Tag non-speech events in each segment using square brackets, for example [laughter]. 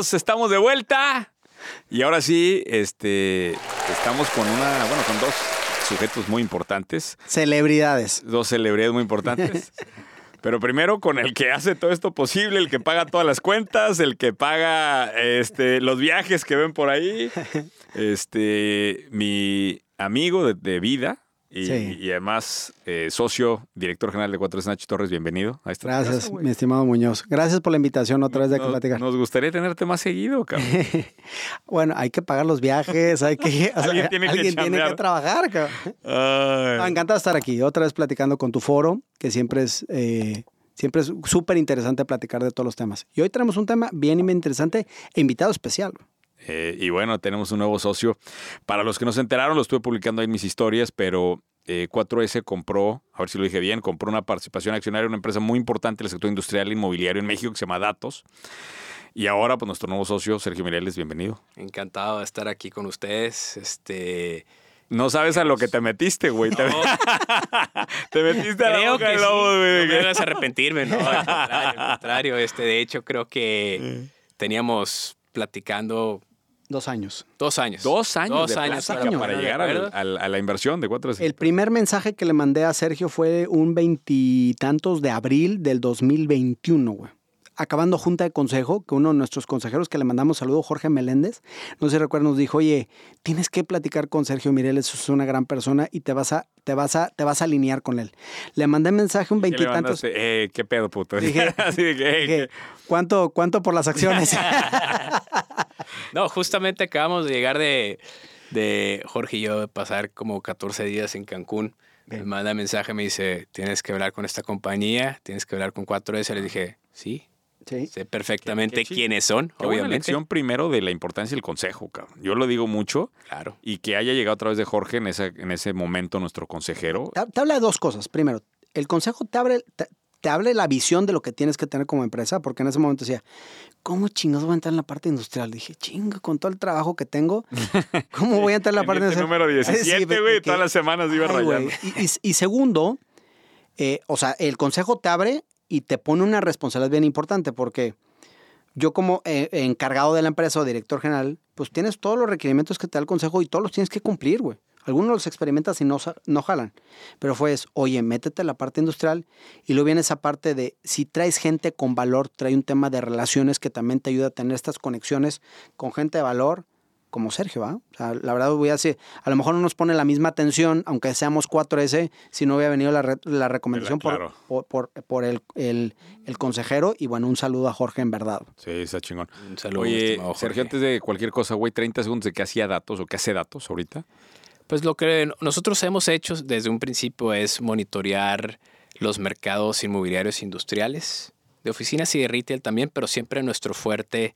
Estamos de vuelta. Y ahora sí, este, estamos con una, bueno, con dos sujetos muy importantes, Celebridades. dos celebridades muy importantes. [laughs] Pero primero con el que hace todo esto posible, el que paga todas las cuentas, el que paga este, los viajes que ven por ahí. [laughs] Este, mi amigo de, de vida y, Sí. y además eh, socio, director general de Cuatro es Nacho Torres, bienvenido a esta Gracias, mi estimado Muñoz. Gracias por la invitación otra vez de Nos- platicar. Nos gustaría tenerte más seguido, cabrón. [laughs] Bueno, hay que pagar los viajes, hay que... o sea, Alguien tiene que alguien tiene chambear. que trabajar. cabrón. Encantado de estar aquí, otra vez platicando con tu foro, que siempre es... eh, Siempre es súper interesante platicar de todos los temas. Y hoy tenemos un tema bien interesante e invitado especial. Eh, y bueno, tenemos un nuevo socio. Para los que no se enteraron, lo estuve publicando ahí en mis historias, pero eh, 4S compró, a ver si lo dije bien, compró una participación accionaria en una empresa muy importante del sector industrial e inmobiliario en México que se llama Datos. Y ahora, pues nuestro nuevo socio, Sergio Mireles, bienvenido. Encantado de estar aquí con ustedes. Este, No sabes a lo que te metiste, güey. Te, no, [laughs] te metiste a la creo boca que del sí. lobo, güey. No me hagas arrepentirme, no, al contrario, al contrario. Este, de hecho, creo que teníamos platicando Dos años. dos años. Dos años Dos para, llegar al- a la inversión de 4S. El primer mensaje que le mandé a Sergio fue un veintitantos de abril del 2021, güey. Acabando junta de consejo, que uno de nuestros consejeros que le mandamos saludo, Jorge Meléndez, no sé si recuerdan, nos dijo, oye, tienes que platicar con Sergio Mireles, es una gran persona y te vas a, te vas a, te vas a alinear con él. Le mandé mensaje un ¿Qué le veintitantos. Eh, ¿Qué pedo, puto? Dije- [laughs] Así de que, eh. ¿cuánto, ¿Cuánto por las acciones? [laughs] No, justamente acabamos de llegar de, de Jorge y yo de pasar como 14 días en Cancún. Me manda mensaje, me dice, tienes que hablar con esta compañía, tienes que hablar con 4S. Le dije, sí, sí. sé perfectamente Qué- qué chi- quiénes son, Qué buena obviamente. lección primero de la importancia del consejo, cabrón. Yo lo digo mucho Claro. y que haya llegado a través de Jorge en ese, en ese momento nuestro consejero. Te, te habla de dos cosas. Primero, el consejo te abre, te, te abre la visión de lo que tienes que tener como empresa, porque en ese momento decía, ¿cómo chingados voy a entrar en la parte industrial? Dije, chinga, con todo el trabajo que tengo, [laughs] ¿cómo voy a entrar en la parte Teniente industrial? número 17, [laughs] Sí, güey, todas las semanas iba Ay, rayando. y- y segundo, eh, o sea, el consejo te abre y te pone una responsabilidad bien importante, porque yo como eh, encargado de la empresa o director general, pues tienes todos los requerimientos que te da el consejo y todos los tienes que cumplir, güey. Algunos los experimentas y no, no jalan. Pero fue, oye, métete a la parte industrial y luego viene esa parte de, si traes gente con valor, trae un tema de relaciones que también te ayuda a tener estas conexiones con gente de valor, como Sergio, ¿va? O sea, la verdad voy a decir, a lo mejor no nos pone la misma atención, aunque seamos 4S, si no hubiera venido la, re- la recomendación por- Claro. por, por, por el, el, el consejero. Y bueno, un saludo a Jorge en verdad. Sí, está chingón. Un saludo, Oye, Sergio, Jorge. antes de cualquier cosa, güey, 30 segundos de qué hacía datos o qué hace datos ahorita. Pues lo que nosotros hemos hecho desde un principio es monitorear los mercados inmobiliarios industriales, de oficinas y de retail también, pero siempre nuestro fuerte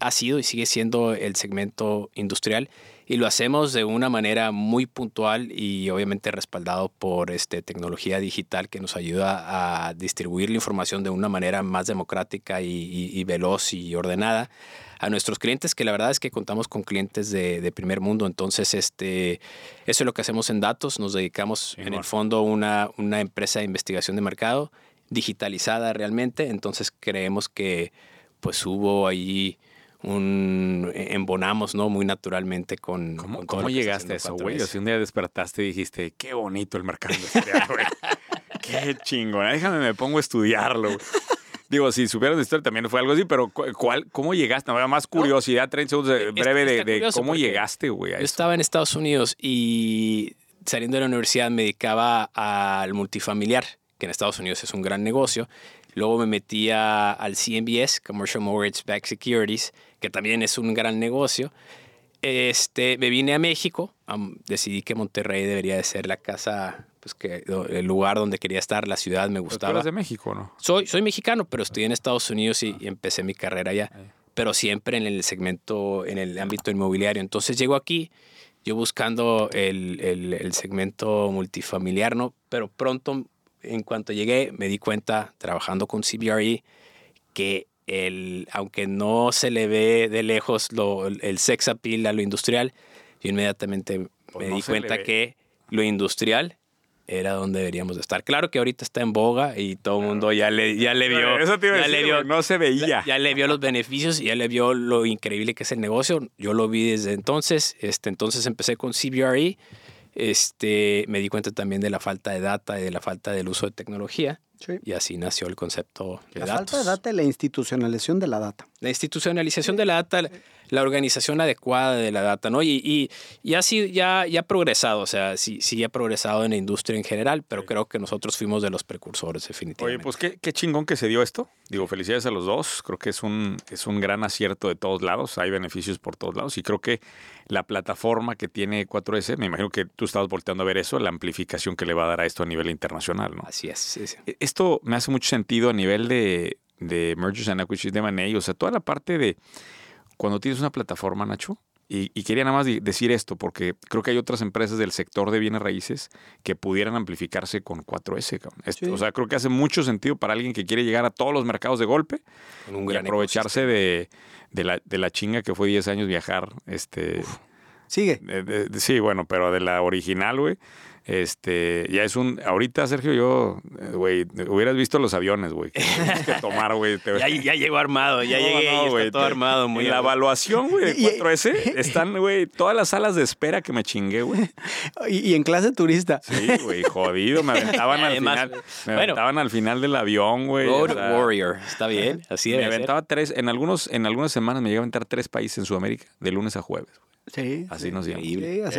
ha sido y sigue siendo el segmento industrial y lo hacemos de una manera muy puntual y obviamente respaldado por este, tecnología digital que nos ayuda a distribuir la información de una manera más democrática y, y- y veloz y ordenada a nuestros clientes, que la verdad es que contamos con clientes de, de primer mundo. Entonces, este, eso es lo que hacemos en datos. Nos dedicamos en Chingón. el fondo a una, una empresa de investigación de mercado digitalizada realmente. Entonces, creemos que pues hubo ahí un embonamos, ¿no? Muy naturalmente con. ¿Cómo, con todo cómo llegaste a eso, güey? 4S. Así un día despertaste y dijiste, qué bonito el mercado industrial, güey. [laughs] qué chingón. Déjame, me pongo a estudiarlo. Digo, si supieras de historia también fue algo así, pero cu- ¿cuál, ¿cómo llegaste? No, más curiosidad, 30 segundos de- breve de, de cómo llegaste, güey, Yo estaba en Estados Unidos y saliendo de la universidad me dedicaba al multifamiliar, que en Estados Unidos es un gran negocio. Luego me metí a- al CMBS, Commercial Mortgage Backed Securities, que también es un gran negocio. Este, me vine a México, decidí que Monterrey debería de ser la casa, pues que el lugar donde quería estar, la ciudad me Pero tú gustaba. eras de México, ¿no? Soy, soy mexicano, pero estudié en Estados Unidos y, y empecé mi carrera allá, pero siempre en el segmento, en el ámbito inmobiliario. Entonces llego aquí, yo buscando el, el- el segmento multifamiliar, ¿no? Pero pronto, en cuanto llegué, me di cuenta, trabajando con CBRE, que el, aunque no se le ve de lejos lo, el sex appeal a lo industrial, yo inmediatamente Pues me no di cuenta que lo industrial era donde deberíamos de estar. Claro que ahorita está en boga y todo el mundo ya le, ya le vio. Eso te iba a ya decir, le vio, no se veía. Ya le vio los beneficios y ya le vio lo increíble que es el negocio. Yo lo vi desde entonces. Este, entonces empecé con CBRE. Este, me di cuenta también de la falta de data y de la falta del uso de tecnología. Sí. Y así nació el concepto de La datos. falta de data y la institucionalización de la data. La institucionalización de la data, la- organización adecuada de la data, ¿no? Y, y, y sido, ya, ya ha progresado, o sea, sí, sí ha progresado en la industria en general, pero creo que nosotros fuimos de los precursores, definitivamente. Oye, pues qué, qué chingón que se dio esto. Digo, felicidades a los dos. Creo que es un, es un gran acierto de todos lados. Hay beneficios por todos lados. Y creo que la plataforma que tiene 4S, me imagino que tú estabas volteando a ver eso, la amplificación que le va a dar a esto a nivel internacional, ¿no? Así es. sí, sí. E- Esto me hace mucho sentido a nivel de, de mergers and acquisitions de M&A, o sea, toda la parte de cuando tienes una plataforma, Nacho, y, y quería nada más decir esto, porque creo que hay otras empresas del sector de bienes raíces que pudieran amplificarse con 4S. cabrón. Esto- Sí. O sea, creo que hace mucho sentido para alguien que quiere llegar a todos los mercados de golpe un y aprovecharse de, de la, de la chinga que fue 10 años viajar. Este, Sigue. de- sí, bueno, pero de la original, güey. Este, ya es un. Ahorita, Sergio, yo, eh, güey, hubieras visto los aviones, güey. Que tienes que tomar, güey. te- [laughs] Ya, ya llegó armado, ya No, llegué no, está todo te- armado. Muy en la evaluación, güey, de [laughs] Y- 4S, [laughs] están, güey, todas las salas de espera que me chingué, güey. Y, y en clase turista. Sí, güey, jodido. Me aventaban al Además, final. Me bueno. aventaban al final del avión, güey. o Road sea, Warrior, está bien, así Me debe ser. aventaba tres, en algunos, en algunas semanas me llegué a aventar tres países en Sudamérica, de lunes a jueves. güey. Sí. Así nos. Sí,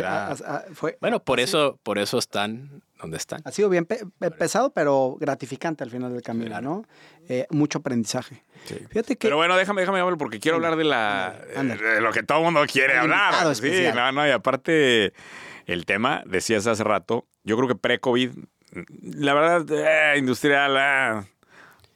as- a- fue- Bueno, por eso, por eso están donde están. Ha sido bien pe- pe- pesado, pero gratificante al final del camino, ¿no? Eh, mucho aprendizaje. Sí. Fíjate que Pero bueno, déjame, déjame hablar porque quiero hablar de la de lo que todo el mundo quiere El hablar. Sí, no, no, y aparte el tema, decías hace rato, yo creo que pre-COVID, la verdad, eh, industrial, ah,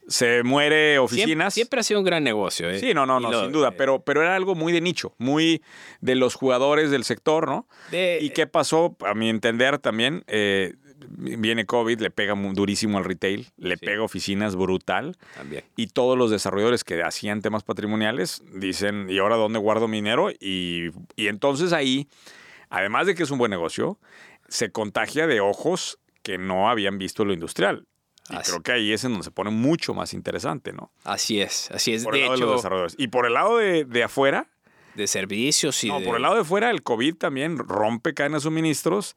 se muere Siempre, oficinas. siempre ha sido un gran negocio. ¿eh? Sí, no, no, no, lo- sin duda, eh, pero, pero era algo muy de nicho, muy de los jugadores del sector, ¿no? de- ¿Y qué pasó? A mi entender también, eh, viene COVID, le pega durísimo al retail, le Sí. pega oficinas brutal. También. Y todos los desarrolladores que hacían temas patrimoniales dicen, ¿y ahora dónde guardo mi dinero? Y, y entonces ahí, además de que es un buen negocio, se contagia de ojos que no habían visto lo industrial. Y Así. creo que ahí es en donde se pone mucho más interesante, ¿no? Así es, así es. Por de hecho, los desarrolladores. Y por el lado de, de afuera, de servicios y no, de... por el lado de afuera, el COVID también rompe cadenas de suministros,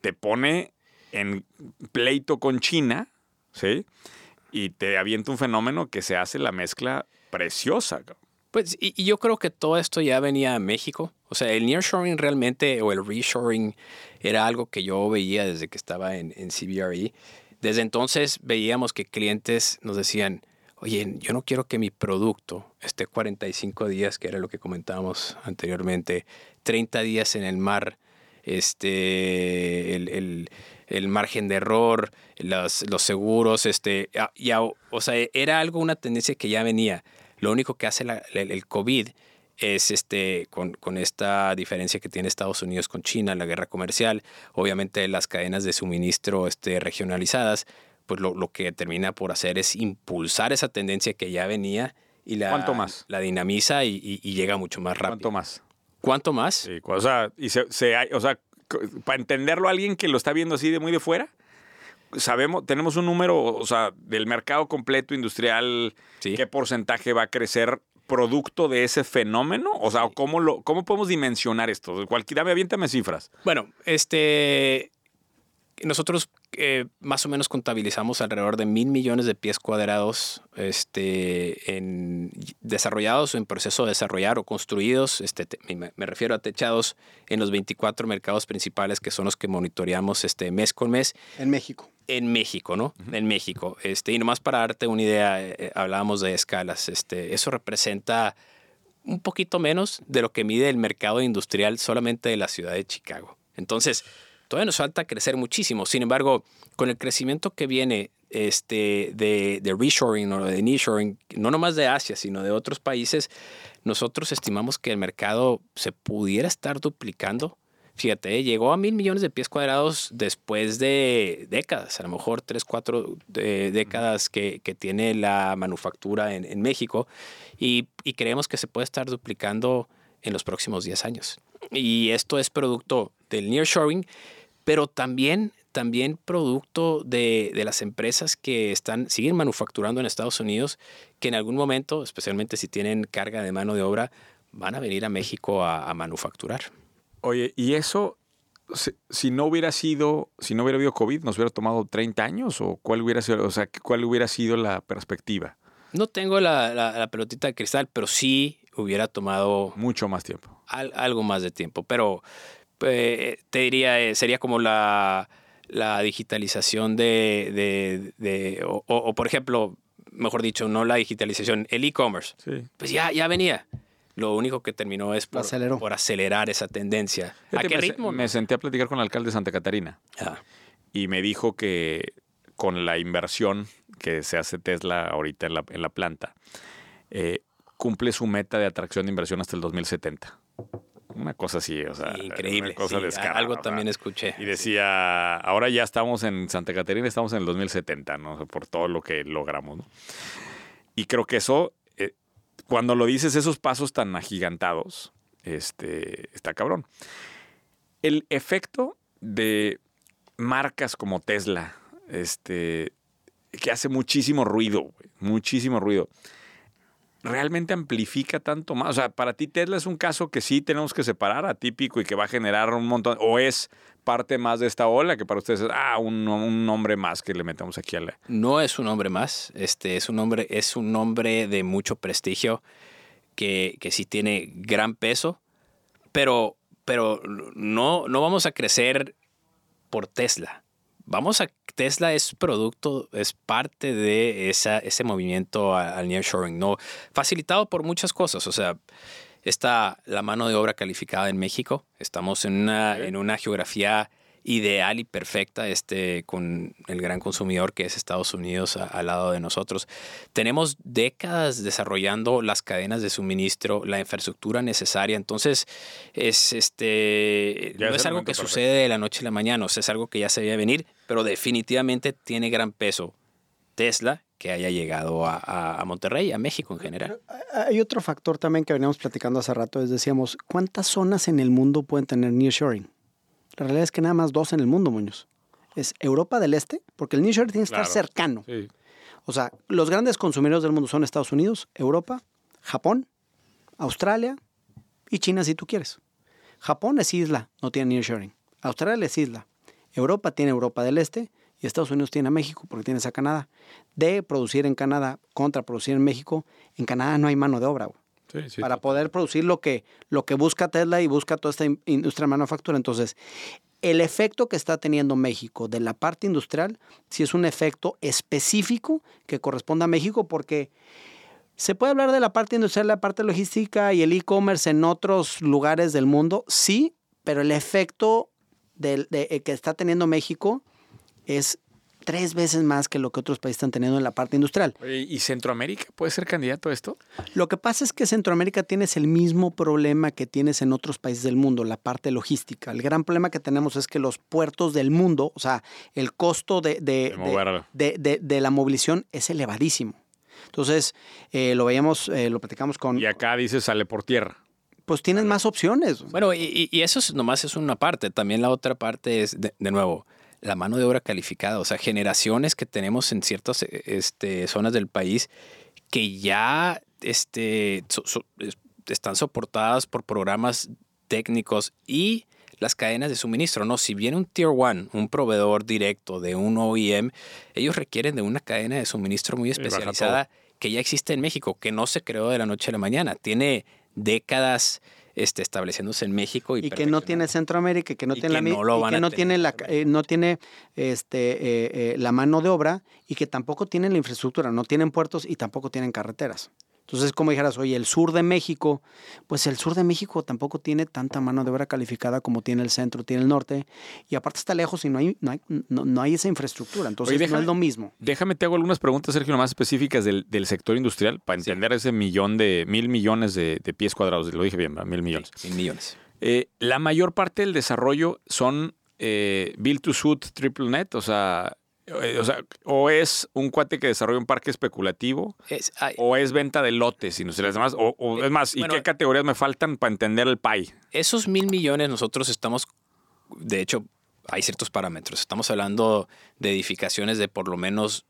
te pone en pleito con China, ¿sí? Y te avienta un fenómeno que se hace la mezcla preciosa. Pues, y, y yo creo que todo esto ya venía a México. O sea, el nearshoring realmente, o el reshoring, era algo que yo veía desde que estaba en, en CBRE. Desde entonces veíamos que clientes nos decían, oye, yo no quiero que mi producto esté 45 días, que era lo que comentábamos anteriormente, 30 días en el mar, este, el, el- el margen de error, los, los seguros, este, ah, ya, o sea, era algo, una tendencia que ya venía. Lo único que hace el COVID es este, con, con esta diferencia que tiene Estados Unidos con China, la guerra comercial, obviamente las cadenas de suministro este, regionalizadas, pues lo, lo que termina por hacer es impulsar esa tendencia que ya venía y la, ¿Cuánto más? la dinamiza y, y- y llega mucho más rápido. ¿Cuánto más? ¿Cuánto más? Sí, o sea, y se, se hay- o sea, para entenderlo alguien que lo está viendo así de muy de fuera, sabemos, tenemos un número, o sea, del mercado completo industrial, Sí. qué porcentaje va a crecer producto de ese fenómeno, o sea, cómo lo, cómo podemos dimensionar esto. Cualquiera, dame, aviéntame cifras. Bueno, este. Nosotros eh, más o menos contabilizamos alrededor de mil millones de pies cuadrados este, en, desarrollados o en proceso de desarrollar o construidos. Este, te- me, me refiero a techados en los 24 mercados principales que son los que monitoreamos este, mes con mes en México. En México, ¿no? En México. Este, y nomás para darte una idea, eh, eh, hablábamos de escalas. Este, eso representa un poquito menos de lo que mide el mercado industrial solamente de la ciudad de Chicago. Entonces, todavía nos falta crecer muchísimo. Sin embargo, con el crecimiento que viene este, de, de reshoring o de nearshoring, no nomás de Asia, sino de otros países, nosotros estimamos que el mercado se pudiera estar duplicando. Fíjate, eh, llegó a mil millones de pies cuadrados después de décadas, a lo mejor tres, cuatro eh, décadas que, que tiene la manufactura en, en México y, y creemos que se puede estar duplicando en los próximos 10 años. Y esto es producto del nearshoring, pero también también producto de, de, las empresas que están, siguen manufacturando en Estados Unidos, que en algún momento, especialmente si tienen carga de mano de obra, van a venir a México a, a manufacturar. Oye, ¿y eso, si, si, no hubiera sido, si no hubiera habido COVID, nos hubiera tomado 30 años? ¿O cuál hubiera sido, o sea, cuál hubiera sido la perspectiva? No tengo la, la, la pelotita de cristal, pero sí hubiera tomado... Mucho más tiempo. Al, algo más de tiempo, pero eh, te diría, eh, sería como la, la digitalización de, de, de o, o, por ejemplo, mejor dicho, no la digitalización, el e-commerce. Sí. Pues ya, ya venía. Lo único que terminó es por, acelerar esa tendencia. ¿A qué me, ritmo? Me senté a platicar con el alcalde de Santa Catarina Ah, y me dijo que con la inversión que se hace Tesla ahorita en la, en la planta, eh, cumple su meta de atracción de inversión hasta el 2070. Una cosa así, o sea, increíble. Una cosa sí, descarada, algo también escuché. Y decía, ahora ya estamos en Santa Catarina, estamos en el 2070, ¿no? O sea, por todo lo que logramos, ¿no? Y creo que eso, cuando lo dices, esos pasos tan agigantados, este, está cabrón. El efecto de marcas como Tesla, este, que hace muchísimo ruido, muchísimo ruido, realmente amplifica tanto más. O sea, para ti Tesla es un caso que sí tenemos que separar atípico y que va a generar un montón, o es parte más de esta ola que para ustedes es, ah, un, un nombre más que le metemos aquí a la... No es un hombre más, este es un nombre, es un nombre de mucho prestigio que, que sí tiene gran peso, pero, pero no, no vamos a crecer por Tesla. Vamos a Tesla es producto, es parte de esa, ese movimiento al nearshoring, ¿no? Facilitado por muchas cosas, o sea, está la mano de obra calificada en México, estamos en una, en una geografía ideal y perfecta este, con el gran consumidor que es Estados Unidos a- al lado de nosotros. Tenemos décadas desarrollando las cadenas de suministro, la infraestructura necesaria, entonces es, este, Ya no es algo que perfecto. sucede de la noche a la mañana, o sea, es algo que ya se veía venir, pero definitivamente tiene gran peso Tesla que haya llegado a, a- a Monterrey, a México en general. Hay otro factor también que veníamos platicando hace rato, es decíamos, ¿cuántas zonas en el mundo pueden tener nearshoring? La realidad es que nada más dos en el mundo, Muñoz. Es Europa del Este, porque el nearshoring tiene que Claro. estar cercano. Sí. O sea, los grandes consumidores del mundo son Estados Unidos, Europa, Japón, Australia y China si tú quieres. Japón es isla, no tiene nearshoring. Australia es isla. Europa tiene Europa del Este y Estados Unidos tiene a México porque tienes a Canadá. De producir en Canadá contra producir en México, en Canadá no hay mano de obra. güey Sí, sí, para poder producir lo que, lo que busca Tesla y busca toda esta in- industria de manufactura. Entonces, el efecto que está teniendo México de la parte industrial, sí es un efecto específico que corresponde a México porque se puede hablar de la parte industrial, la parte logística y el e-commerce en otros lugares del mundo, sí, pero el efecto del- de- eh, que está teniendo México es tres veces más que lo que otros países están teniendo en la parte industrial. ¿Y Centroamérica puede ser candidato a esto? Lo que pasa es que Centroamérica tienes el mismo problema que tienes en otros países del mundo, la parte logística. El gran problema que tenemos es que los puertos del mundo, o sea, el costo de, de, De de- de- de la movilización es elevadísimo. Entonces, eh, lo veíamos, eh, lo platicamos con... Y acá dice sale por tierra. Pues tienes más opciones. Bueno, y, y- y eso es, nomás es una parte. También la otra parte es, de, de nuevo, la mano de obra calificada. O sea, generaciones que tenemos en ciertas eh, este, zonas del país que ya este, so- so- es- están soportadas por programas técnicos y las cadenas de suministro, ¿no? Si viene un Tier 1, un proveedor directo de un OEM, ellos requieren de una cadena de suministro muy especializada que ya existe en México, que no se creó de la noche a la mañana. Tiene décadas este, estableciéndose en México y, y que no tiene. Centroamérica que no Y tiene la que mi- no lo y van que a no tener tiene la eh, no tiene este eh, eh, la mano de obra y que tampoco tienen la infraestructura, no tienen puertos y tampoco tienen carreteras. Entonces, como dijeras, oye, el sur de México, pues el sur de México tampoco tiene tanta mano de obra calificada como tiene el centro, tiene el norte, y aparte está lejos y no hay, no hay, no, no hay esa infraestructura. Entonces, Oye, no déjame- es lo mismo. Déjame te hago algunas preguntas, Sergio, más específicas del, del sector industrial para entender ese millón de mil millones de, de pies cuadrados. Lo dije bien, ¿verdad? mil millones. Mil millones. Eh, la mayor parte del desarrollo son eh, build to suit triple net, o sea, o sea, o es un cuate que desarrolla un parque especulativo, Es- ay, o es venta de lotes industriales, demás, o, o es más, ¿y bueno, qué categorías me faltan para entender el pie? esos mil millones nosotros estamos, de hecho, hay ciertos parámetros. Estamos hablando de edificaciones de por lo menos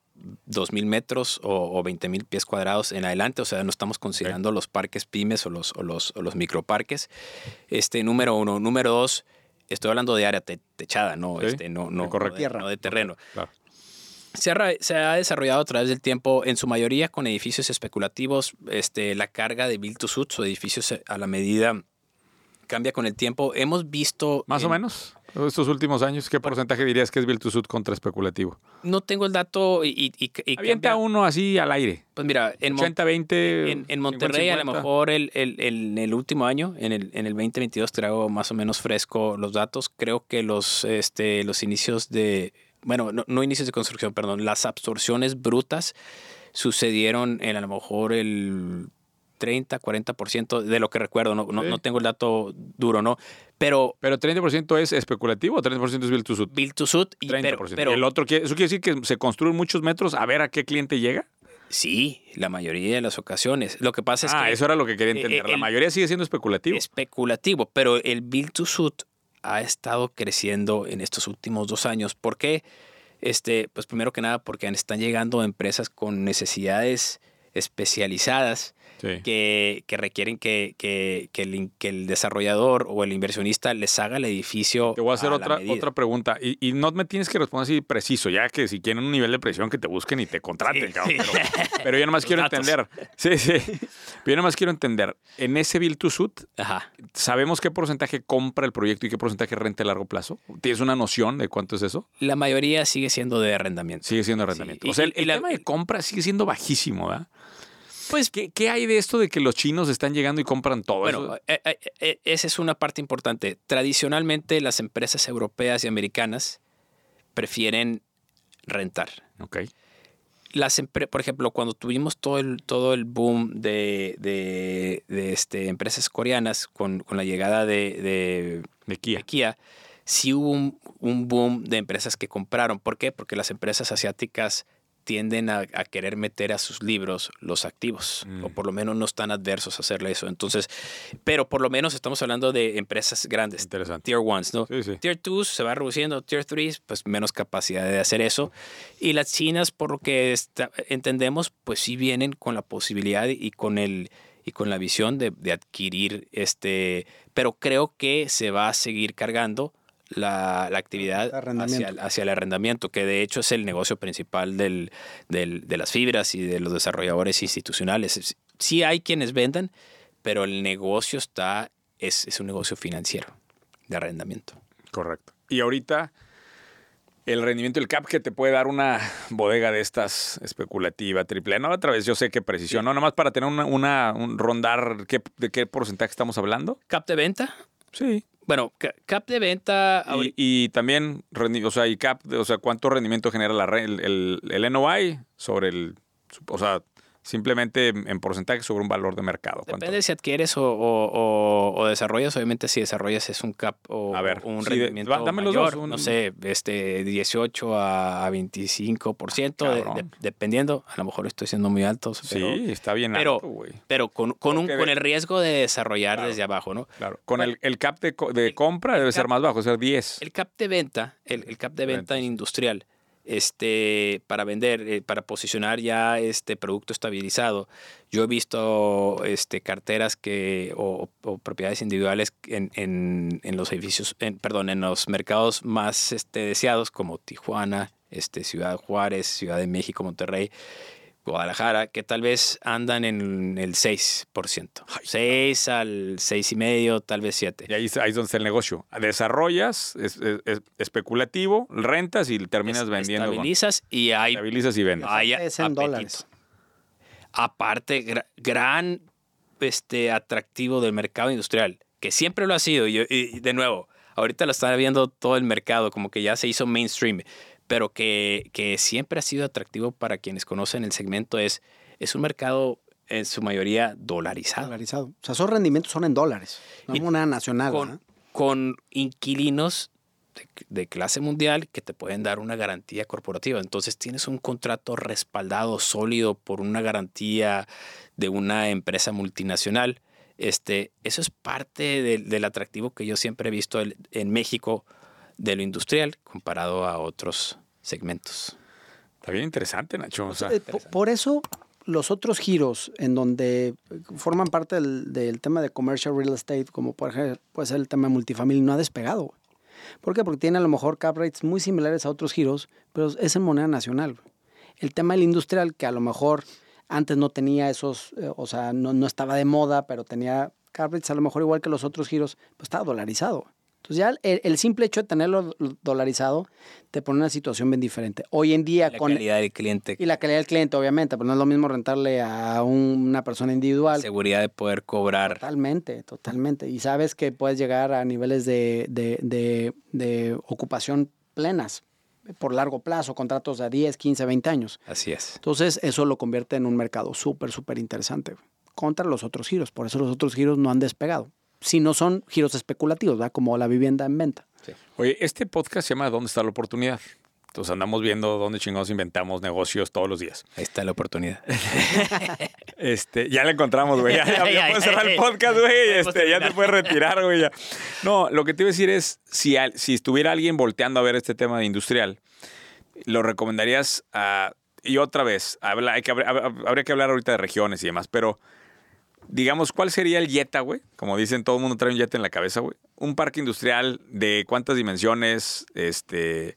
2.000 metros o, o 20.000 pies cuadrados en adelante, o sea, no estamos considerando los parques pymes o los, o los, o los microparques. Este, número uno. Número dos, estoy hablando de área te- techada, no, Sí, este, no, no, no de- Tierra. no de terreno. Claro. Se ha, se ha desarrollado a través del tiempo, en su mayoría con edificios especulativos. Este, la carga de build to suits o edificios a la medida cambia con el tiempo. Hemos visto. Más o en- menos. Estos últimos años, ¿qué porcentaje dirías que es build to suit contra especulativo? No tengo el dato y. y, y- Avienta uno así al aire. Pues mira, en, Mon- 80, 20. en, en Monterrey, a lo 50. mejor el, el- el- en el último año, en el, en el 2022, traigo más o menos fresco los datos. Creo que los, este, los inicios de. Bueno, no, no inicios de construcción, perdón. Las absorciones brutas sucedieron en a lo mejor el 30, 40% de lo que recuerdo. No, no, Sí. no tengo el dato duro, ¿no? Pero Pero 30% es especulativo o 30% es build to suit. build to suit. y- 30%. pero, pero el otro, ¿Eso quiere decir que se construyen muchos metros a ver a qué cliente llega? sí, la mayoría de las ocasiones. Lo que pasa es ah, que. eso era lo que quería eh, entender. La el- mayoría sigue siendo especulativo. especulativo, pero el build to suit ha estado creciendo en estos últimos dos años. ¿Por qué? Este, pues primero que nada porque están llegando empresas con necesidades especializadas Sí. que, que requieren que, que- que el, que el desarrollador o el inversionista les haga el edificio. Te voy a hacer otra, otra pregunta. Y, y no me tienes que responder así preciso, ya que si quieren un nivel de presión que te busquen y te contraten, Sí. cabrón. Pero, [laughs] pero yo nada más Los quiero datos. entender. Sí, sí. Pero yo nada más quiero entender. En ese build to suit, Ajá. ¿sabemos qué porcentaje compra el proyecto y qué porcentaje renta a largo plazo? ¿Tienes una noción de cuánto es eso? La mayoría sigue siendo de arrendamiento. Sigue siendo arrendamiento. o sea, el, y el la- tema de compra sigue siendo bajísimo, ¿verdad? Pues ¿Qué, qué hay de esto de que los chinos están llegando y compran todo? Bueno, Eso- eh, eh, eh, esa es una parte importante. Tradicionalmente las empresas europeas y americanas prefieren rentar. ok. Las por ejemplo, cuando tuvimos todo el, todo el boom de, de- de, este, empresas coreanas con, con la llegada de, de- Kia. Kia, sí hubo un, un boom de empresas que compraron. ¿Por qué? Porque las empresas asiáticas tienden a, a querer meter a sus libros los activos, Mm. o por lo menos no están adversos a hacerle eso. Entonces, pero por lo menos estamos hablando de empresas grandes, Interesante. tier ones, ¿no? Sí, sí. Tier 2 se va reduciendo, Tier 3 pues menos capacidad de hacer eso. Y las chinas, por lo que está- entendemos, pues sí vienen con la posibilidad y con el y con la visión de, de adquirir este, pero creo que se va a seguir cargando la, la actividad hacia, el- hacia el arrendamiento, que de hecho es el negocio principal del, del- de las fibras y de los desarrolladores institucionales. Es- Sí hay quienes vendan, pero el negocio está, es, es un negocio financiero de arrendamiento. Correcto. Y ahorita, el rendimiento del CAP que te puede dar una bodega de estas especulativa, triple A, no otra vez, yo sé qué precisión, no, nomás para tener una, una- un rondar, ¿qué, ¿de qué porcentaje estamos hablando? Cap de venta. Sí. Bueno, ca- cap de venta. Y, y también, o sea, y CAP, o sea, ¿cuánto rendimiento genera la, el, el, el NOI sobre el, o sea, simplemente en porcentaje sobre un valor de mercado? ¿Cuánto? Depende si adquieres o, o- o- o desarrollas. Obviamente, si desarrollas es un cap o A ver, o un de- rendimiento va- dame los mayor. dos, un- No sé, este 18 a 25%, de- de- dependiendo. A lo mejor estoy siendo muy alto. Pero, sí, está bien pero- alto, güey. pero con, con, un, con de- el riesgo de desarrollar Claro. desde abajo, ¿no? Claro. Con Bueno, el, el CAP de, de compra debe ser más bajo, o sea, 10. El cap de venta, el, el cap de venta en industrial, este, para vender, eh, para posicionar ya este producto estabilizado. Yo he visto este, carteras que, o, o propiedades individuales en, en- en los edificios, en, perdón, en los mercados más este, deseados como Tijuana, este, Ciudad Juárez, Ciudad de México, Monterrey, Guadalajara, que tal vez andan en el 6%. 6 al 6,5, tal vez 7. Y ahí, es- ahí es donde está el negocio. Desarrollas, es, es- es especulativo, rentas y terminas Es- vendiendo. con- Estabilizas y hay estabilizas y vendes. hay Es en apetito. dólares. Aparte, gra- gran este, atractivo del mercado industrial, que siempre lo ha sido. Y, yo- y de nuevo, ahorita lo está viendo todo el mercado, como que ya se hizo mainstream, pero que, que siempre ha sido atractivo para quienes conocen el segmento, es, es un mercado en su mayoría dolarizado. Dolarizado. O sea, esos rendimientos son en dólares. No una nacional. con, con inquilinos de, de clase mundial que te pueden dar una garantía corporativa. Entonces tienes un contrato respaldado, sólido por una garantía de una empresa multinacional. Este, eso es parte del- del atractivo que yo siempre he visto el- en México de lo industrial comparado a otros segmentos. Está bien interesante, Nacho. o sea, Eh, po- por eso los otros giros en donde forman parte del, del tema de commercial real estate, como por ejemplo puede ser el tema multifamily, no ha despegado. ¿Por qué? Porque tiene a lo mejor cap rates muy similares a otros giros, pero es en moneda nacional. El tema del industrial, que a lo mejor antes no tenía esos, eh, o sea, no, no estaba de moda, pero tenía cap rates a lo mejor igual que los otros giros, pues estaba dolarizado. Entonces ya el, el simple hecho de tenerlo dolarizado te pone en una situación bien diferente. Hoy en día La con calidad del cliente, y la calidad del cliente, obviamente, pero no es lo mismo rentarle a un- una persona individual. seguridad de poder cobrar. Totalmente, totalmente. Y sabes que puedes llegar a niveles de, de- de- de ocupación plenas por largo plazo, contratos de 10, 15, 20 años. Así es. Entonces, eso lo convierte en un mercado súper, súper interesante contra los otros giros. Por eso los otros giros no han despegado. Si no son giros especulativos, ¿verdad? Como la vivienda en venta. Oye, este podcast se llama ¿Dónde está la oportunidad? Entonces andamos viendo dónde chingados inventamos negocios todos los días. Ahí está la oportunidad. [laughs] Este, ya la encontramos, güey. Ya, ya, ya puedes cerrar el [laughs] podcast, güey. Este, ya te puedes retirar, güey. No, lo que te iba a decir es, si, al- si estuviera alguien volteando a ver este tema de industrial, lo recomendarías a... Y otra vez, habla, hay que, habría que hablar ahorita de regiones y demás, pero digamos, ¿cuál sería el Jetta, güey? Como dicen, todo el mundo trae un Jetta en la cabeza, güey. Un parque industrial de cuántas dimensiones, este...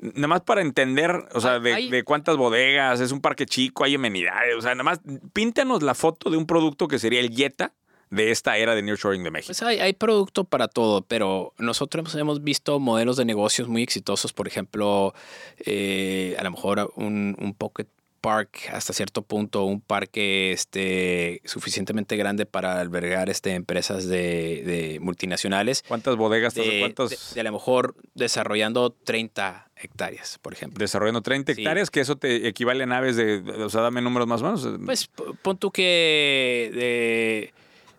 Nada más para entender, o sea, de, Hay- de cuántas bodegas, es un parque chico, hay amenidades, o sea, nada más píntanos la foto de un producto que sería el Jetta de esta era de nearshoring de México. Pues hay, hay producto para todo, pero nosotros hemos visto modelos de negocios muy exitosos, por ejemplo, eh, a lo mejor un, un pocket park hasta cierto punto, un parque este, suficientemente grande para albergar este, empresas de, de multinacionales, ¿Cuántas bodegas, de, cuántos de- de a lo mejor desarrollando 30 hectáreas, por ejemplo. desarrollando 30 Sí. hectáreas? Que eso te equivale a naves de, o sea, dame números más o menos. Pues pon tú que de,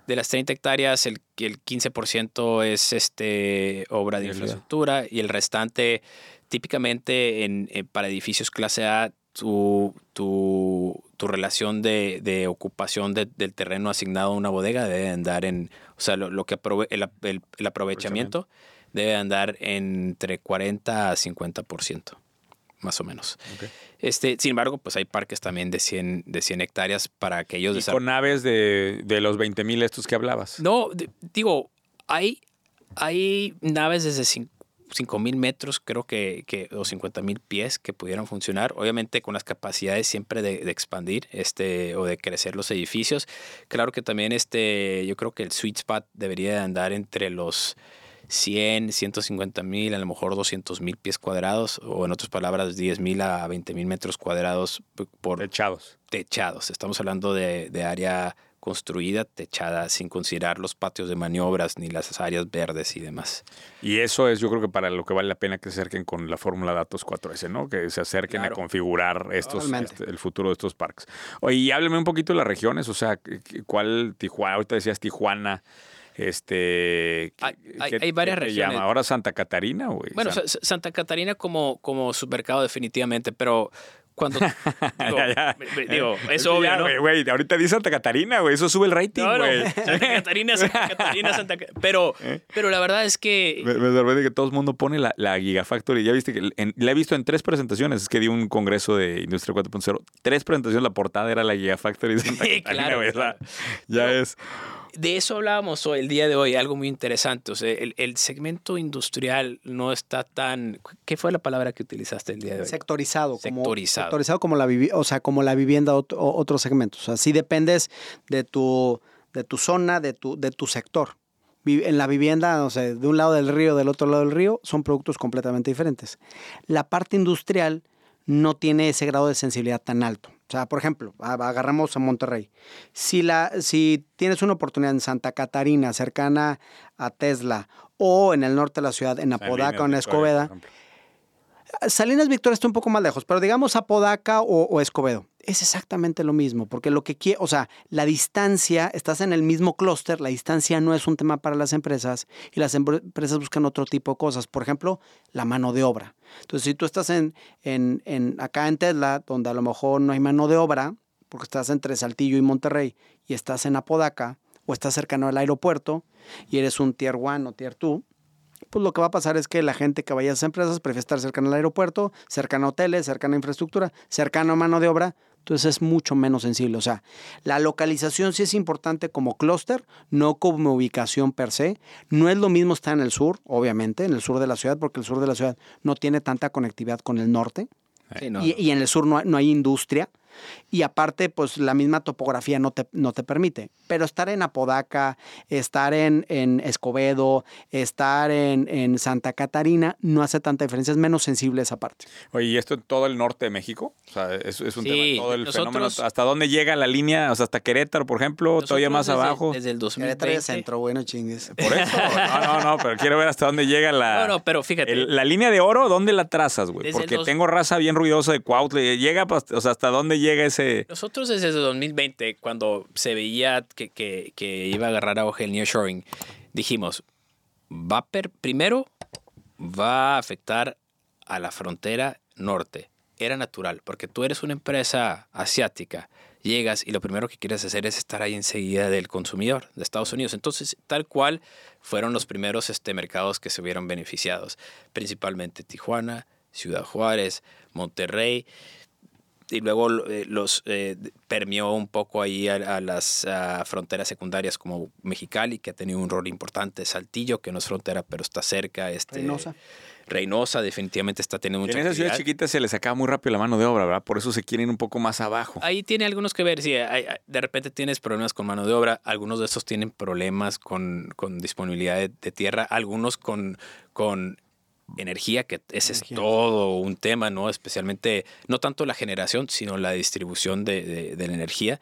de las 30 hectáreas, el, el 15% es este, obra de infraestructura y el restante, típicamente en, en- para edificios clase A, tu, tu, tu relación de, de ocupación de, del terreno asignado a una bodega debe andar en, o sea, lo, lo que aprove el, el, aprovechamiento debe andar entre 40 a 50%, más o menos. Este, sin embargo, pues hay parques también de 100, de 100 hectáreas para aquellos... ¿Y con aves de, de los 20 mil estos que hablabas? No, digo, hay, hay naves desde 50 5.000 metros, creo que, que o 50.000 pies que pudieran funcionar, obviamente con las capacidades siempre de, de, expandir este, o de crecer los edificios. Claro que también este, yo creo que el sweet spot debería de andar entre los 100, 150 mil, a lo mejor 200 mil pies cuadrados, o en otras palabras, 10 mil a 20 mil metros cuadrados por... Techados. Techados. Estamos hablando de, de área construida, techada, sin considerar los patios de maniobras ni las áreas verdes y demás. Y eso es, yo creo que para lo que vale la pena que se acerquen con la fórmula Datos 4S, ¿no? Que se acerquen Claro. a configurar estos, este, el futuro de estos parques. Oye, y hábleme un poquito de las regiones, o sea, ¿qué- ¿cuál Tijuana? Ahorita decías Tijuana, este... Hay- ¿qué- hay- qué- hay varias qué regiones. llama? Ahora Santa Catarina, güey. Bueno, San- Sa- Santa Catarina como, como supermercado definitivamente, pero cuando... [laughs] digo, me- me- digo, que es obvio, ¿no? güey, güey, ahorita di Santa Catarina, güey, eso sube el rating, No, no, güey. [laughs] Santa Catarina, Santa [laughs] Catarina, Santa Ca- Pero, pero la verdad es que... Me, sorprende que todo el mundo pone la, la Gigafactory. Ya viste que en- la he visto en tres presentaciones. Es que di un congreso de Industria 4.0. Tres presentaciones, la portada era la Gigafactory de Santa Sí, Catarina, claro, güey, o sea, claro. Ya es. De eso hablábamos hoy, el día de hoy, algo muy interesante. O sea, el, el segmento industrial no está tan... ¿Qué fue la palabra que utilizaste el día de hoy? Sectorizado. Como, Sectorizado. sectorizado como la, vivi- o sea, como la vivienda, ot- o- otros segmentos. O sea, sí dependes de tu, de tu zona, de tu, de tu sector. En la vivienda, no sé, de un lado del río, del otro lado del río, son productos completamente diferentes. La parte industrial no tiene ese grado de sensibilidad tan alto. O sea, por ejemplo, agarramos a Monterrey. Si, la, si tienes una oportunidad en Santa Catarina, cercana a Tesla, o en el norte de la ciudad, en Apodaca o en Escobeda, Salinas Victoria está un poco más lejos, pero digamos Apodaca o, o Escobedo. Es exactamente lo mismo, porque lo que quiere, o sea, la distancia, estás en el mismo clúster, la distancia no es un tema para las empresas y las empre- empresas buscan otro tipo de cosas. Por ejemplo, la mano de obra. Entonces, si tú estás en, en, en acá en Tesla, donde a lo mejor no hay mano de obra, porque estás entre Saltillo y Monterrey, y estás en Apodaca, o estás cercano al aeropuerto, y eres un tier 1 o tier 2, pues lo que va a pasar es que la gente que vaya a esas empresas prefiere estar cercana al aeropuerto, cercana a hoteles, cercana a infraestructura, cercana a mano de obra. Entonces es mucho menos sensible. O sea, la localización sí es importante como clúster, no como ubicación per se. No es lo mismo estar en el sur, obviamente, en el sur de la ciudad, porque el sur de la ciudad no tiene tanta conectividad con el norte. Sí, no, y, en el sur no hay, no hay industria. Y aparte, pues la misma topografía no te, no te permite. Pero estar en Apodaca, estar en, en Escobedo, estar en, en Santa Catarina, no hace tanta diferencia. Es menos sensible esa parte. Oye, ¿y esto en todo el norte de México? O sea, es, es un Sí, tema de todo el nosotros- fenómeno. ¿Hasta dónde llega la línea? O sea, hasta Querétaro, por ejemplo, todavía más desde- abajo. Desde el Querétaro y 2020. centro, bueno, chingues. Por eso. No, no, no, [laughs] pero quiero ver hasta dónde llega la. No, no, pero fíjate. el- la línea de oro, ¿dónde la trazas, güey? Porque dos- tengo raza bien ruidosa de Cuautla. Llega, pas- o sea, ¿hasta dónde llega ese...? Nosotros desde el 2020, cuando se veía que, iba a agarrar auge el nearshoring, dijimos, va a per- primero va a afectar a la frontera norte. Era natural, porque tú eres una empresa asiática, llegas y lo primero que quieres hacer es estar ahí enseguida del consumidor de Estados Unidos. Entonces, tal cual fueron los primeros este, mercados que se vieron beneficiados, principalmente Tijuana, Ciudad Juárez, Monterrey, y luego eh, los eh, permeó un poco ahí a, a las ah, fronteras secundarias como Mexicali, que ha tenido un rol importante, Saltillo, que no es frontera, pero está cerca. Este, Reynosa. Reynosa definitivamente está teniendo En mucha esa ciudad actividad. chiquita se les acaba muy rápido la mano de obra, ¿verdad? Por eso se quieren ir un poco más abajo. Ahí tiene algunos que ver, si hay- hay- de repente tienes problemas con mano de obra, algunos de estos tienen problemas con, con disponibilidad de, de tierra, algunos con, con energía, que ese Energía. es todo un tema, ¿no? Especialmente, no tanto la generación, sino la distribución de, de- de la energía.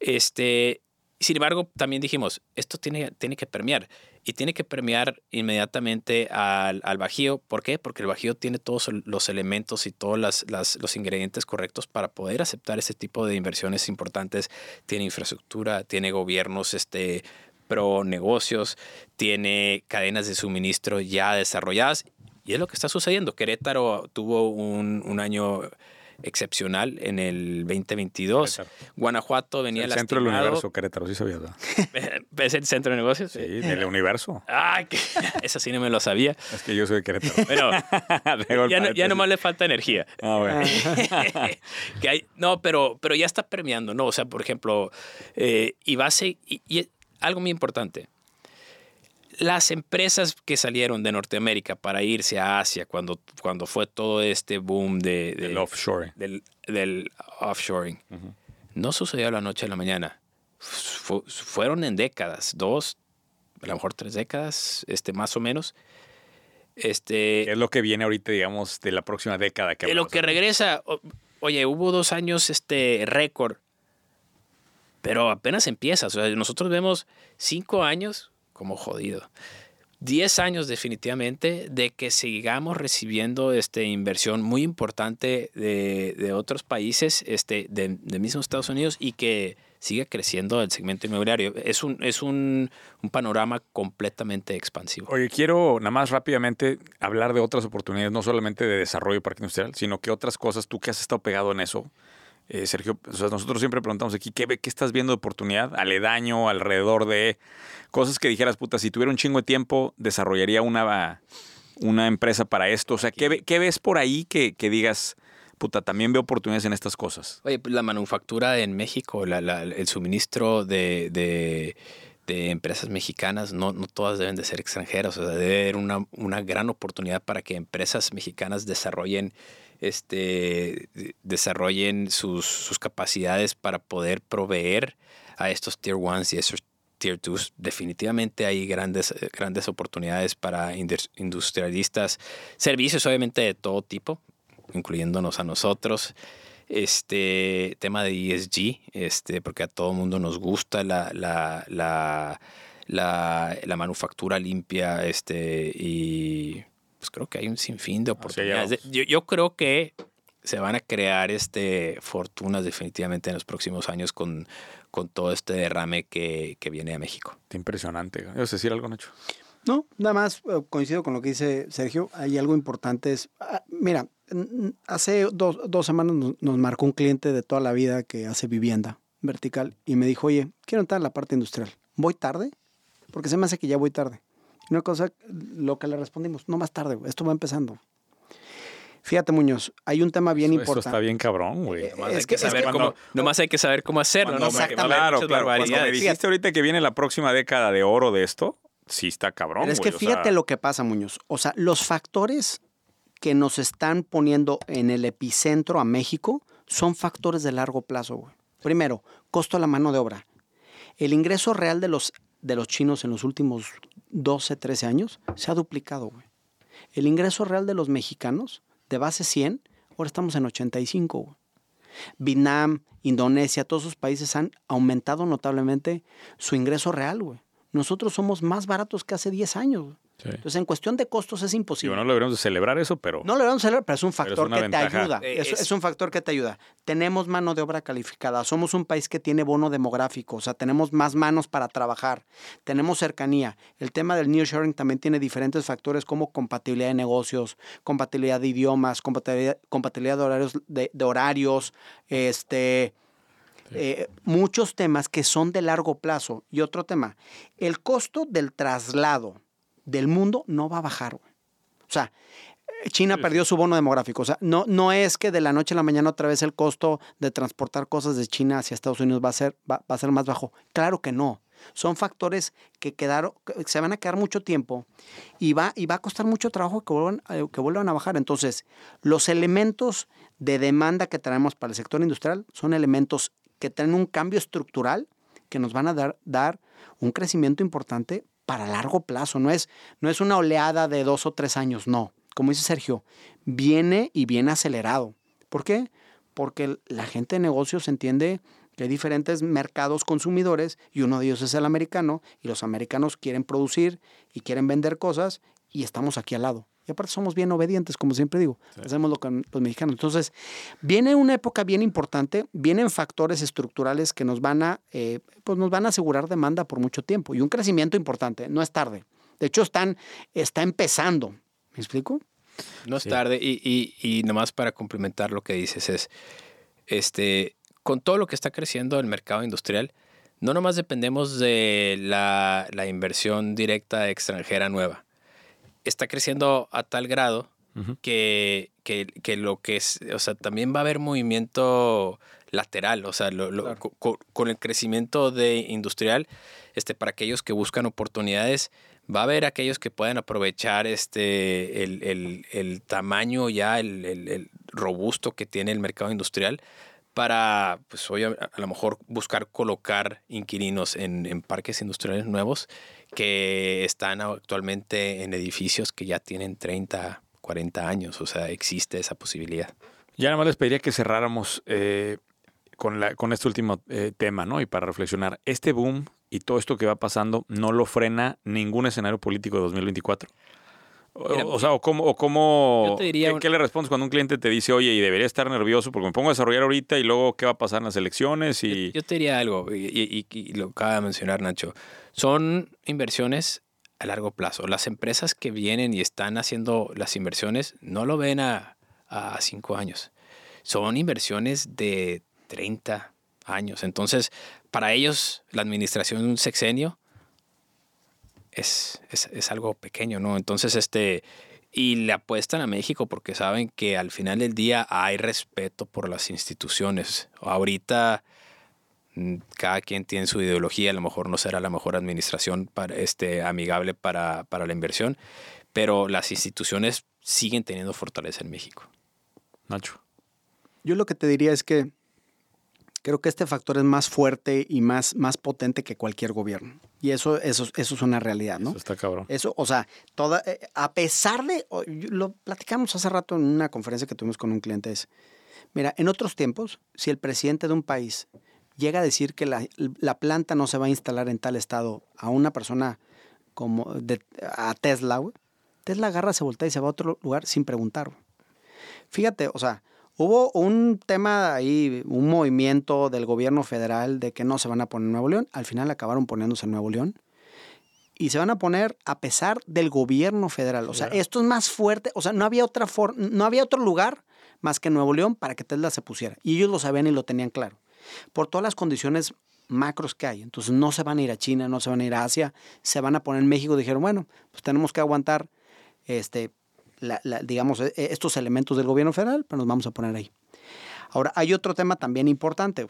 Este, sin embargo, también dijimos, esto tiene, tiene que permear y tiene que permear inmediatamente al, al Bajío. ¿Por qué? Porque el Bajío tiene todos los elementos y todos las, las- los ingredientes correctos para poder aceptar este tipo de inversiones importantes. Tiene infraestructura, tiene gobiernos este, pro negocios, tiene cadenas de suministro ya desarrolladas y es lo que está sucediendo. Querétaro tuvo un, un año excepcional en el 2022. Querétaro. Guanajuato venía el centro del universo, Querétaro, sí ¿verdad? [laughs] ¿Es el centro de negocios? Sí, del universo. Ay, que- [laughs] esa sí no me lo sabía. Es que yo soy de Querétaro. [laughs] El ya, no- ya nomás le falta energía. Ah, bueno. que hay, no, pero, pero ya está permeando, ¿no? O sea, por ejemplo, eh, y va a ser- y, y algo muy importante. Las empresas que salieron de Norteamérica para irse a Asia cuando, cuando fue todo este boom de, del, del offshoring, no sucedió la noche a la mañana. Fu- fueron en décadas, dos, a lo mejor tres décadas, este, más o menos. Este, ¿Qué es lo que viene ahorita, digamos, de la próxima década? Que de lo que regresa, o- oye, hubo dos años este récord, pero apenas empieza. O sea, nosotros vemos cinco años como jodido. Diez años definitivamente de que sigamos recibiendo este, inversión muy importante de, de otros países, este, de, de mismo Estados Unidos, y que siga creciendo el segmento inmobiliario. Es un, es un, un panorama completamente expansivo. Oye, quiero nada más rápidamente hablar de otras oportunidades, no solamente de desarrollo de parque industrial, sino que otras cosas, tú que has estado pegado en eso, eh, Sergio, nosotros siempre preguntamos aquí, ¿qué, ve- ¿qué estás viendo de oportunidad? Aledaño, alrededor de cosas que dijeras, puta, si tuviera un chingo de tiempo, desarrollaría una, una empresa para esto. O sea, ¿qué, ve- qué ves por ahí que, digas, puta, también veo oportunidades en estas cosas? Oye, pues, la manufactura en México, el suministro de, de- de empresas mexicanas, no, no todas deben de ser extranjeras. O sea, debe haber una, una gran oportunidad para que empresas mexicanas desarrollen, este, desarrollen sus, sus capacidades para poder proveer a estos tier ones y esos tier twos. Definitivamente hay grandes, eh, grandes oportunidades para industrialistas, servicios obviamente de todo tipo, incluyéndonos a nosotros. Este tema de ESG, este, porque a todo mundo nos gusta la, la, la, la manufactura limpia, este, y pues creo que hay un sinfín de oportunidades. Yo, yo creo que se van a crear este fortunas definitivamente en los próximos años con, con todo este derrame que, que viene a México. Impresionante. ¿Ibas a decir algo, Nacho? No, nada más eh, coincido con lo que dice Sergio. Hay algo importante. Es, ah, mira, hace dos, dos semanas nos, nos marcó un cliente de toda la vida que hace vivienda vertical y me dijo, oye, quiero entrar a la parte industrial. ¿Voy tarde? Porque se me hace que ya voy tarde. Una cosa, lo que le respondimos, no más tarde, güey, esto va empezando. Fíjate, Muñoz, hay un tema bien Eso- importante. Eso está bien cabrón, güey. Nomás, Es hay que- que es saber que cómo, cuando- nomás hay que saber cómo hacerlo, ¿no? a haber claro, claro. Cuando me dijiste ahorita que viene la próxima década de oro de esto, sí está cabrón, Pero es que o fíjate sea, lo que pasa, Muñoz. O sea, los factores que nos están poniendo en el epicentro a México son factores de largo plazo, güey. Primero, costo de la mano de obra. El ingreso real de los, de los chinos en los últimos 12, 13 años se ha duplicado, güey. El ingreso real de los mexicanos, de base 100, ahora estamos en 85, güey. Vietnam, Indonesia, todos esos países han aumentado notablemente su ingreso real, güey. Nosotros somos más baratos que hace 10 años. güey. Sí. Entonces, en cuestión de costos es imposible. no deberíamos de celebrar eso, pero No lo a celebrar, pero es un es factor que ventaja. te ayuda. Eh, Es, es- es un factor que te ayuda. Tenemos mano de obra calificada. Somos un país que tiene bono demográfico. O sea, tenemos más manos para trabajar. Tenemos cercanía. El tema del nearshoring también tiene diferentes factores como compatibilidad de negocios, compatibilidad de idiomas, compatibilidad, compatibilidad de horarios, de, de horarios este, eh, muchos temas que son de largo plazo. Y otro tema, el costo del traslado del mundo no va a bajar. güey. O sea, China perdió su bono demográfico. O sea, no, no es que de la noche a la mañana otra vez el costo de transportar cosas de China hacia Estados Unidos va a ser, va, va a ser más bajo. Claro que no. Son factores que quedaron, que se van a quedar mucho tiempo y va, y va a costar mucho trabajo que vuelvan, eh, que vuelvan a bajar. Entonces, los elementos de demanda que traemos para el sector industrial son elementos que traen un cambio estructural que nos van a dar, dar un crecimiento importante para largo plazo. No es, no es una oleada de dos o tres años, no. Como dice Sergio, viene y viene acelerado. ¿Por qué? Porque la gente de negocios entiende que hay diferentes mercados consumidores y uno de ellos es el americano y los americanos quieren producir y quieren vender cosas y estamos aquí al lado. Y aparte somos bien obedientes, como siempre digo. Hacemos lo que los mexicanos. Entonces, viene una época bien importante, vienen factores estructurales que nos van a, eh, pues nos van a asegurar demanda por mucho tiempo y un crecimiento importante. No es tarde. De hecho, están, está empezando. ¿Me explico? No es Sí. tarde. Y, y, y nomás para complementar lo que dices es, este, con todo lo que está creciendo el mercado industrial, no nomás dependemos de la, la inversión directa extranjera nueva. Está creciendo a tal grado que, que, que lo que es, o sea, también va a haber movimiento lateral, o sea, lo- Claro. con, el crecimiento de industrial, este, para aquellos que buscan oportunidades, va a haber aquellos que puedan aprovechar este, el, el- el tamaño ya, el, el- el robusto que tiene el mercado industrial para, pues, hoy a, a lo mejor buscar colocar inquilinos en, en parques industriales nuevos que están actualmente en edificios que ya tienen 30, 40 años. O sea, existe esa posibilidad. Ya nada más les pediría que cerráramos eh, con, la, con este último eh, tema, ¿no? Y para reflexionar, este boom y todo esto que va pasando no lo frena ningún escenario político de 2024. O, Mira, o sea, o cómo, o cómo yo te diría ¿qué, un- qué le respondes cuando un cliente te dice, oye, y debería estar nervioso porque me pongo a desarrollar ahorita y luego qué va a pasar en las elecciones? Y Yo te diría algo, y, y- y- y lo acaba de mencionar Nacho. Son inversiones a largo plazo. Las empresas que vienen y están haciendo las inversiones no lo ven a, a cinco años. Son inversiones de 30 años. Entonces, para ellos, la administración de un sexenio es, es, es algo pequeño, ¿no? Entonces, este, y le apuestan a México porque saben que al final del día hay respeto por las instituciones. Ahorita mm, cada quien tiene su ideología, a lo mejor no será la mejor administración para, este, amigable para, para la inversión, pero las instituciones siguen teniendo fortaleza en México. Nacho. Yo lo que te diría es que creo que este factor es más fuerte y más, más potente que cualquier gobierno. Y eso, eso, eso es una realidad, ¿no? Eso está cabrón. Eso, o sea, toda, eh, a pesar de, lo platicamos hace rato en una conferencia que tuvimos con un cliente, es, mira, en otros tiempos, si el presidente de un país llega a decir que la, la planta no se va a instalar en tal estado a una persona como de, a Tesla, Tesla agarra, se voltea y se va a otro lugar sin preguntar. Fíjate, o sea, hubo un tema ahí, un movimiento del gobierno federal de que no se van a poner en Nuevo León. Al final acabaron poniéndose en Nuevo León. Y se van a poner a pesar del gobierno federal. O sea, esto es más fuerte. O sea, no había otra for- no había otro lugar más que Nuevo León para que Tesla se pusiera. Y ellos lo sabían y lo tenían claro. Por todas las condiciones macros que hay. Entonces no se van a ir a China, no se van a ir a Asia, se van a poner en México. Dijeron, bueno, pues tenemos que aguantar, este, la- la- digamos, e- e- estos elementos del gobierno federal, pero nos vamos a poner ahí. Ahora, hay otro tema también importante.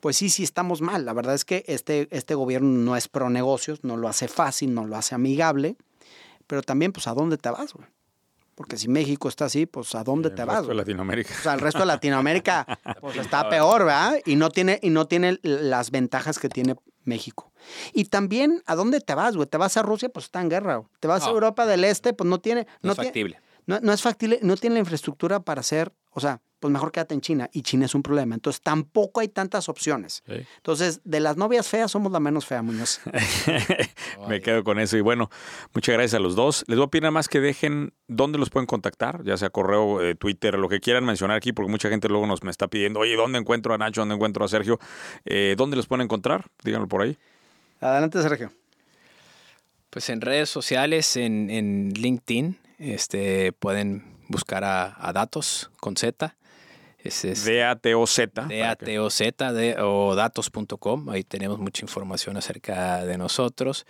Pues sí, sí estamos mal. La verdad es que este, este gobierno no es pro negocios, no lo hace fácil, no lo hace amigable, pero también, pues, ¿a dónde te vas, güey? Porque si México está así, pues, ¿a dónde te vas? resto de? Latinoamérica. O sea, el resto de Latinoamérica [laughs] pues está peor, ¿verdad? Y no tiene, y no tiene las ventajas que tiene México. Y también, ¿a dónde te vas, güey? ¿Te vas a Rusia? Pues está en guerra. güey. ¿Te vas a. Europa del Este? Pues no tiene... No, es tiene- factible. no, no es factible, no tiene la infraestructura para hacer, o sea, pues mejor quédate en China. Y China es un problema. Entonces tampoco hay tantas opciones. Sí. Entonces, de las novias feas somos la menos fea, Muñoz. [laughs] Me quedo con eso. Y bueno, muchas gracias a los dos. Les voy a pedir nada más que dejen dónde los pueden contactar, ya sea correo, eh, Twitter, lo que quieran mencionar aquí, porque mucha gente luego nos me está pidiendo, oye, ¿dónde encuentro a Nacho? ¿Dónde encuentro a Sergio? Eh, ¿Dónde los pueden encontrar? Díganlo por ahí. Adelante, Sergio. Pues en redes sociales, en, en LinkedIn, este, pueden buscar a, a Datos con Z. Es D-A-T-O-Z. D-A-T-O-Z de- o datos.com. Ahí tenemos mucha información acerca de nosotros.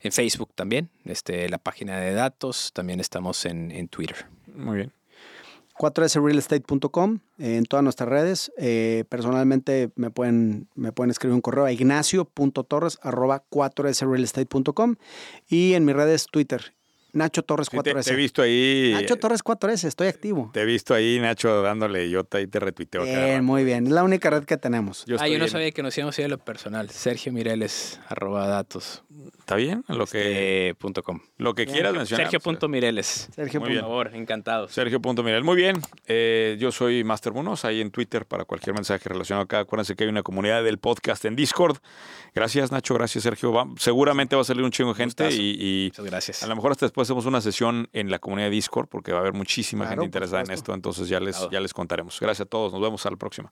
En Facebook también, este, la página de datos. También estamos en, en Twitter. Muy bien. 4srealestate.com eh, en todas nuestras redes. Eh, personalmente me pueden, me pueden escribir un correo a ignacio.torres arroba 4srealestate.com y en mis redes Twitter, Nacho Torres Sí, te, 4S. te he visto ahí. Nacho Torres 4S, estoy activo. Te he visto ahí, Nacho, dándole. Yo te, ahí te retuiteo. cada Bien, muy bien. Es la única red que tenemos. Yo ah, yo no en- sabía que nos íbamos a ir a lo personal. Sergio Mireles, arroba datos. ¿Está bien? Lo que, eh, punto com. lo que quieras mencionar. Sergio punto Mireles. Sergio. Muy Por bien. favor, encantados. Sergio Punto Mirel. Muy bien. Eh, yo soy Master Munoz, ahí en Twitter para cualquier mensaje relacionado acá. Acuérdense que hay una comunidad del podcast en Discord. Gracias, Nacho. Gracias, Sergio. Va- seguramente va a salir un chingo de gente y, y Muchas gracias. a lo mejor hasta después hacemos una sesión en la comunidad de Discord porque va a haber muchísima Claro, gente interesada en esto. Entonces ya les, Claro. ya les contaremos. Gracias a todos. Nos vemos a la próxima.